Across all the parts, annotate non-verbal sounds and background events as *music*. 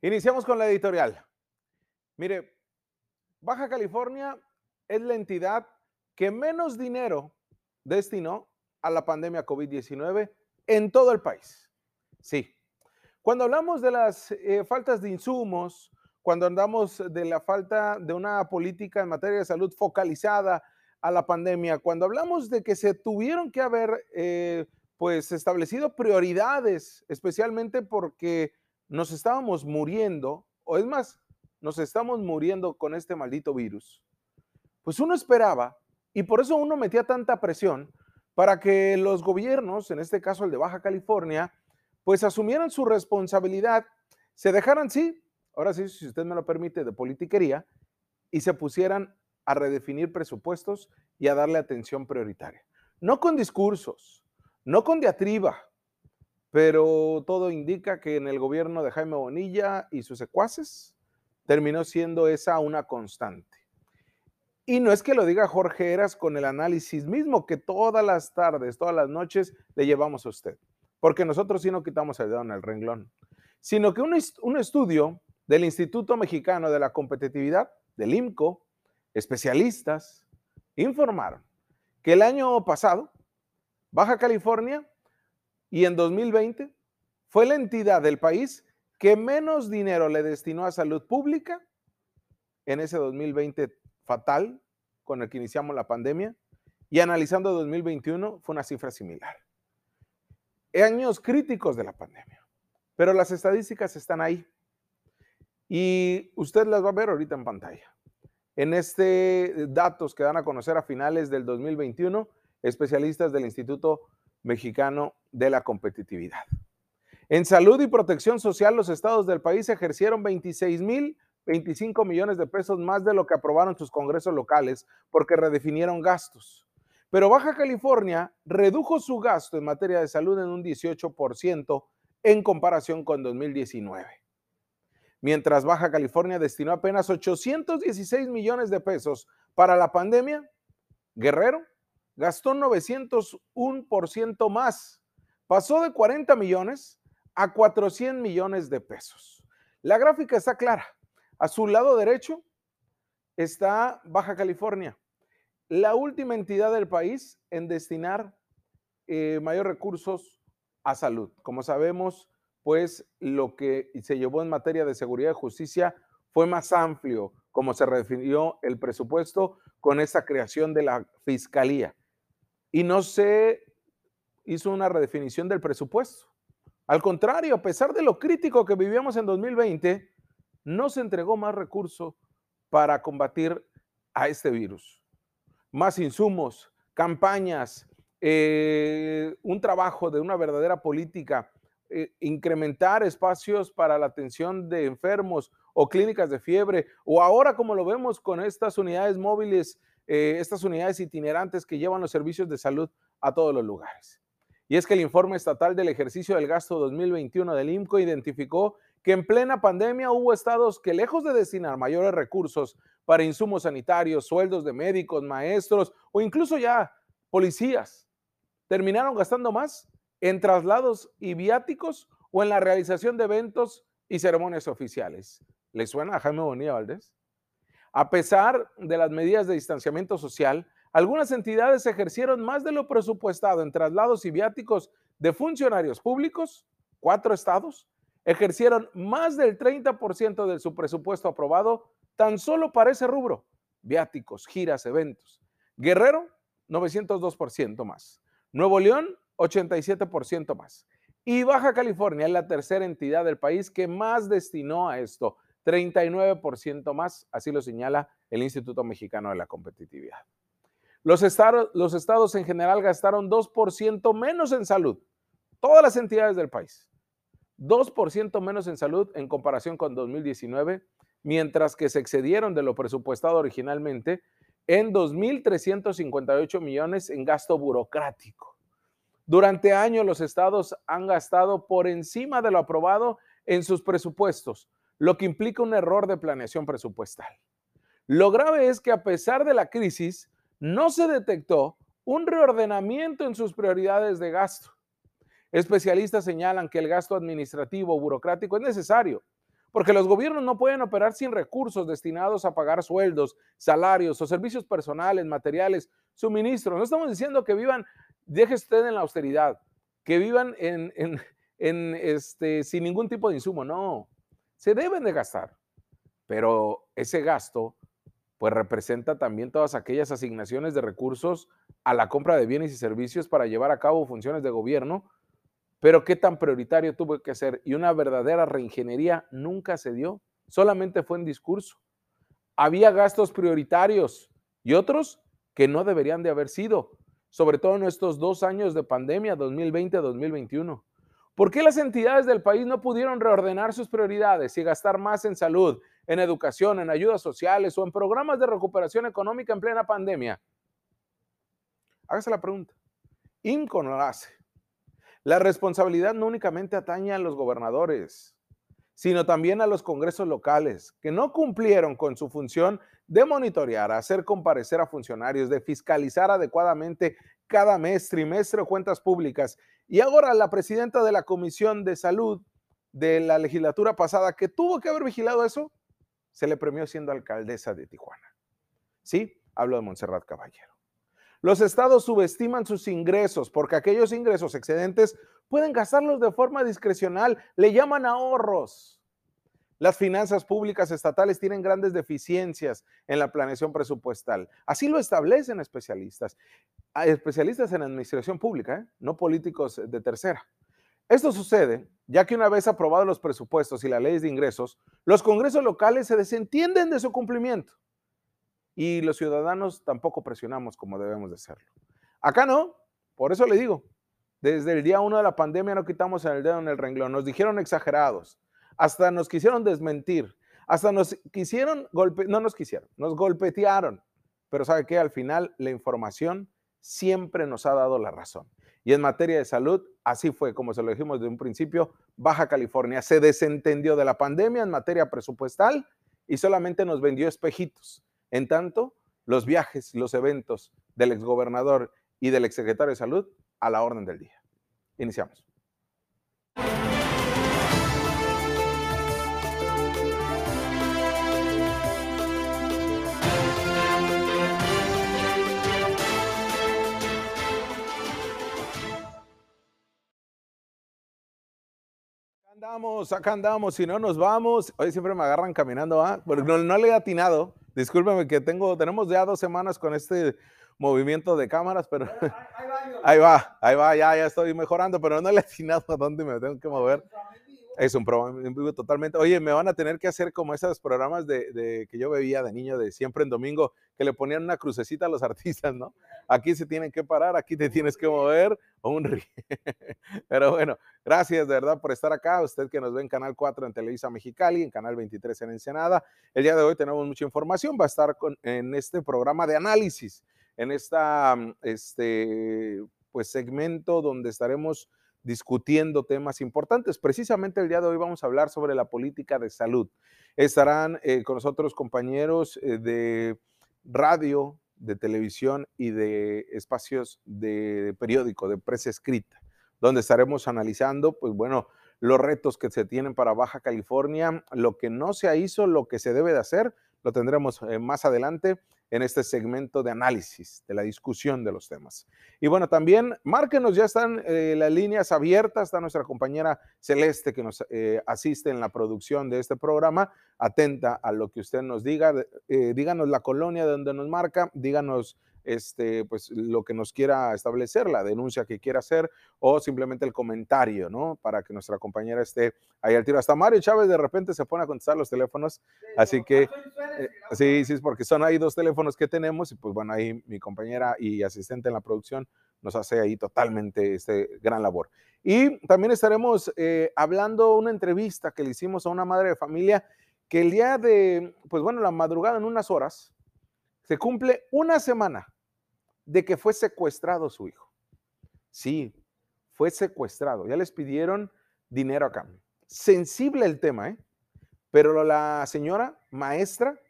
Iniciamos con la editorial. Mire, Baja California es la entidad que menos dinero destinó a la pandemia COVID-19 en todo el país. Sí. Cuando hablamos de las eh, faltas de insumos, cuando andamos de la falta de una política en materia de salud focalizada a la pandemia, cuando hablamos de que se tuvieron que haber eh, pues establecido prioridades, especialmente porque nos estábamos muriendo, o es más, nos estamos muriendo con este maldito virus, pues uno esperaba, y por eso uno metía tanta presión, para que los gobiernos, en este caso el de Baja California, pues asumieran su responsabilidad, se dejaran, sí, ahora sí, si usted me lo permite, de politiquería, y se pusieran a redefinir presupuestos y a darle atención prioritaria. No con discursos, no con diatriba, pero todo indica que en el gobierno de Jaime Bonilla y sus secuaces terminó siendo esa una constante. Y no es que lo diga Jorge Eras con el análisis mismo que todas las tardes, todas las noches le llevamos a usted, porque nosotros sí no quitamos el dedo en el renglón, sino que un, un estudio del Instituto Mexicano de la Competitividad, del IMCO, especialistas, informaron que el año pasado, Baja California y en 2020 fue la entidad del país que menos dinero le destinó a salud pública en ese 2020 fatal con el que iniciamos la pandemia y analizando 2021 fue una cifra similar. Años críticos de la pandemia, pero las estadísticas están ahí y usted las va a ver ahorita en pantalla. En este datos que dan a conocer a finales del 2021, especialistas del Instituto Mexicano de la Competitividad. En salud y protección social, los estados del país ejercieron 26 mil 25 millones de pesos más de lo que aprobaron sus congresos locales porque redefinieron gastos. Pero Baja California redujo su gasto en materia de salud en un 18% en comparación con 2019. Mientras Baja California destinó apenas 816 millones de pesos para la pandemia, Guerrero gastó 901% más. Pasó de 40 millones a 400 millones de pesos. La gráfica está clara. A su lado derecho está Baja California, la última entidad del país en destinar eh, mayores recursos a salud. Como sabemos, pues lo que se llevó en materia de seguridad y justicia fue más amplio, como se redefinió el presupuesto con esa creación de la fiscalía y no se hizo una redefinición del presupuesto. Al contrario, a pesar de lo crítico que vivíamos en 2020, no se entregó más recursos para combatir a este virus. Más insumos, campañas, eh, un trabajo de una verdadera política, eh, incrementar espacios para la atención de enfermos o clínicas de fiebre, o ahora como lo vemos con estas unidades móviles eh, estas unidades itinerantes que llevan los servicios de salud a todos los lugares. Y es que el informe estatal del ejercicio del gasto 2021 del IMCO identificó que en plena pandemia hubo estados que lejos de destinar mayores recursos para insumos sanitarios, sueldos de médicos, maestros o incluso ya policías, terminaron gastando más en traslados y viáticos o en la realización de eventos y ceremonias oficiales. ¿Le suena a Jaime Bonilla Valdés? A pesar de las medidas de distanciamiento social, algunas entidades ejercieron más de lo presupuestado en traslados y viáticos de funcionarios públicos, cuatro estados, ejercieron más del 30% de su presupuesto aprobado tan solo para ese rubro, viáticos, giras, eventos. Guerrero, 902% más. Nuevo León, 87% más. Y Baja California es la tercera entidad del país que más destinó a esto, 39% más, así lo señala el Instituto Mexicano de la Competitividad. Los estados, en general gastaron 2% menos en salud, todas las entidades del país. 2% menos en salud en comparación con 2019, mientras que se excedieron de lo presupuestado originalmente en 2.358 millones en gasto burocrático. Durante años los estados han gastado por encima de lo aprobado en sus presupuestos, lo que implica un error de planeación presupuestal. Lo grave es que a pesar de la crisis, no se detectó un reordenamiento en sus prioridades de gasto. Especialistas señalan que el gasto administrativo burocrático es necesario, porque los gobiernos no pueden operar sin recursos destinados a pagar sueldos, salarios o servicios personales, materiales, suministros. No estamos diciendo que vivan, deje usted en la austeridad, que vivan en, este, sin ningún tipo de insumo, no, se deben de gastar, pero ese gasto pues representa también todas aquellas asignaciones de recursos a la compra de bienes y servicios para llevar a cabo funciones de gobierno, pero qué tan prioritario tuvo que ser y una verdadera reingeniería nunca se dio, solamente fue en discurso. Había gastos prioritarios y otros que no deberían de haber sido, sobre todo en estos dos años de pandemia, 2020-2021. ¿Por qué las entidades del país no pudieron reordenar sus prioridades y gastar más en salud, en educación, en ayudas sociales o en programas de recuperación económica en plena pandemia? Hágase la pregunta. Lo hace. La responsabilidad no únicamente atañe a los gobernadores, sino también a los congresos locales, que no cumplieron con su función de monitorear, hacer comparecer a funcionarios, de fiscalizar adecuadamente cada mes, trimestre o cuentas públicas. Y ahora la presidenta de la Comisión de Salud de la legislatura pasada, que tuvo que haber vigilado eso, se le premió siendo alcaldesa de Tijuana. Sí, hablo de Montserrat Caballero. Los estados subestiman sus ingresos porque aquellos ingresos excedentes pueden gastarlos de forma discrecional, le llaman ahorros. Las finanzas públicas estatales tienen grandes deficiencias en la planeación presupuestal. Así lo establecen especialistas, especialistas en administración pública, ¿eh? no políticos de tercera. Esto sucede ya que una vez aprobados los presupuestos y las leyes de ingresos, los congresos locales se desentienden de su cumplimiento y los ciudadanos tampoco presionamos como debemos de hacerlo. Acá no, por eso le digo, desde el día uno de la pandemia no quitamos el dedo en el renglón, nos dijeron exagerados, hasta nos quisieron desmentir, hasta nos quisieron golpear, no nos quisieron, nos golpetearon, pero sabe que al final la información siempre nos ha dado la razón. Y en materia de salud, así fue, como se lo dijimos de un principio, Baja California se desentendió de la pandemia en materia presupuestal y solamente nos vendió espejitos. En tanto, los viajes, los eventos del exgobernador y del exsecretario de salud a la orden del día. Iniciamos. Andamos, acá andamos, si no nos vamos. Hoy siempre me agarran caminando, ¿ah? Porque no, no, le he atinado. Discúlpeme que tengo, tenemos ya dos semanas con este movimiento de cámaras, pero ahí va, ahí va, *laughs* ya, ya estoy mejorando, pero no le he atinado a dónde me tengo que mover. Es un programa en vivo totalmente. Oye, me van a tener que hacer como esos programas de, que yo veía de niño, de siempre en domingo, que le ponían una crucecita a los *laughs* artistas, ¿no? Aquí se tienen que parar, aquí te tienes que mover, o un *laughs* Pero bueno, gracias de verdad por estar acá. Usted que nos ve en Canal 4 en Televisa Mexicali, en Canal 23 en Ensenada. El día de hoy tenemos mucha información. Va a estar en este programa de análisis, en esta, este, pues segmento donde estaremos discutiendo temas importantes. Precisamente el día de hoy vamos a hablar sobre la política de salud. Estarán eh, con nosotros compañeros eh, de radio, de televisión y de espacios de periódico, de prensa escrita, donde estaremos analizando, pues bueno, los retos que se tienen para Baja California, lo que no se hizo, lo que se debe de hacer, lo tendremos eh, más adelante en este segmento de análisis, de la discusión de los temas. Y bueno, también márquenos, ya están eh, las líneas abiertas, está nuestra compañera Celeste que nos eh, asiste en la producción de este programa, atenta a lo que usted nos diga, díganos la colonia de donde nos marca, díganos este, pues, lo que nos quiera establecer, la denuncia que quiera hacer o simplemente el comentario, ¿no? Para que nuestra compañera esté ahí al tiro. Hasta Mario Chávez de repente se pone a contestar los teléfonos, así que eh, sí, sí, es porque son ahí dos teléfonos que tenemos y pues bueno, ahí mi compañera y asistente en la producción nos hace ahí totalmente este gran labor. Y también estaremos eh, hablando una entrevista que le hicimos a una madre de familia que el día de, pues bueno, la madrugada en unas horas, se cumple una semana de que fue secuestrado su hijo. Sí, fue secuestrado. Ya les pidieron dinero a cambio. Sensible el tema, ¿eh? Pero la señora maestra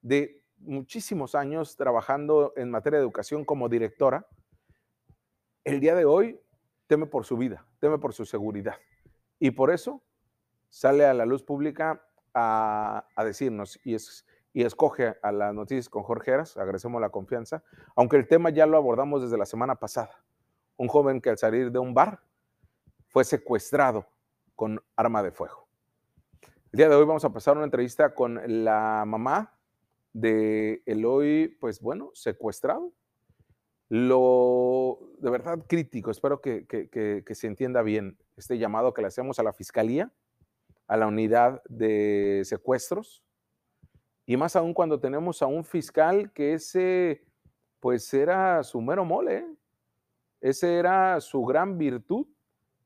de muchísimos años trabajando en materia de educación como directora, el día de hoy teme por su vida, teme por su seguridad. Y por eso sale a la luz pública a, decirnos y, es, y escoge a las noticias con Jorge Heras, agradecemos la confianza, aunque el tema ya lo abordamos desde la semana pasada. Un joven que al salir de un bar fue secuestrado con arma de fuego. El día de hoy vamos a pasar una entrevista con la mamá de Eloy, pues bueno, secuestrado. Lo de verdad crítico, espero que, que se entienda bien este llamado que le hacemos a la fiscalía a la unidad de secuestros. Y más aún cuando tenemos a un fiscal que ese, pues era su mero mole, ¿eh? ese era su gran virtud,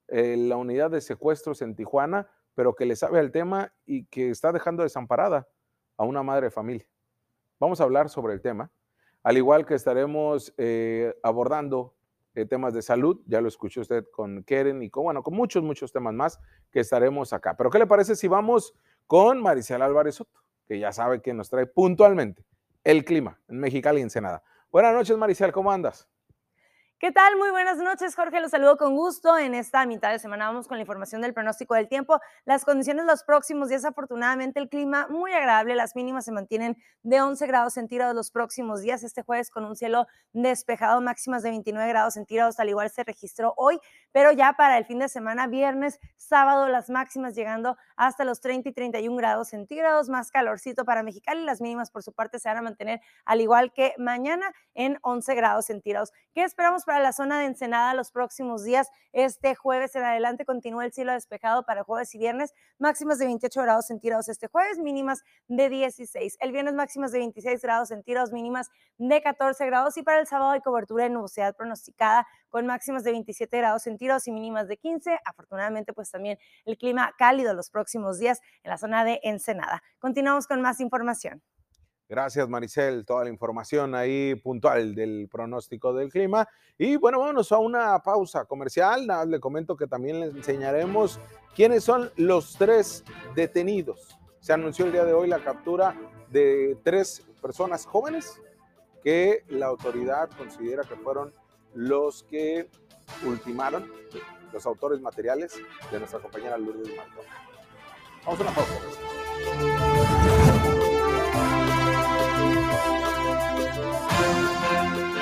eh, la unidad de secuestros en Tijuana, pero que le sabe al tema y que está dejando desamparada a una madre de familia. Vamos a hablar sobre el tema, al igual que estaremos eh, abordando eh, temas de salud, ya lo escuchó usted con Keren y con, bueno, con muchos, muchos temas más que estaremos acá. Pero ¿qué le parece si vamos con Maricela Álvarez Soto, que ya sabe que nos trae puntualmente el clima en Mexicali y Ensenada? Buenas noches, Maricel, ¿cómo andas? ¿Qué tal? Muy buenas noches, Jorge. Los saludo con gusto. En esta mitad de semana vamos con la información del pronóstico del tiempo. Las condiciones los próximos días, afortunadamente, el clima muy agradable. Las mínimas se mantienen de 11 grados centígrados los próximos días. Este jueves con un cielo despejado, máximas de 29 grados centígrados, al igual se registró hoy. Pero ya para el fin de semana, viernes, sábado, las máximas llegando hasta los 30 y 31 grados centígrados. Más calorcito para Mexicali. Las mínimas, por su parte, se van a mantener al igual que mañana en 11 grados centígrados. ¿Qué esperamos? Para la zona de Ensenada los próximos días. Este jueves en adelante continúa el cielo despejado para jueves y viernes, máximas de 28 grados centígrados este jueves, mínimas de 16. El viernes máximas de 26 grados centígrados, mínimas de 14 grados y para el sábado hay cobertura de nubosidad pronosticada con máximas de 27 grados centígrados y mínimas de 15. Afortunadamente, pues también el clima cálido los próximos días en la zona de Ensenada. Continuamos con más información. Gracias, Maricel, toda la información ahí puntual del pronóstico del clima. Y bueno, vámonos a una pausa comercial. Nada, le comento que también les enseñaremos quiénes son los tres detenidos. Se anunció el día de hoy la captura de tres personas jóvenes que la autoridad considera que fueron los que ultimaron los autores materiales de nuestra compañera Lourdes Marcón. Vamos a una pausa. Música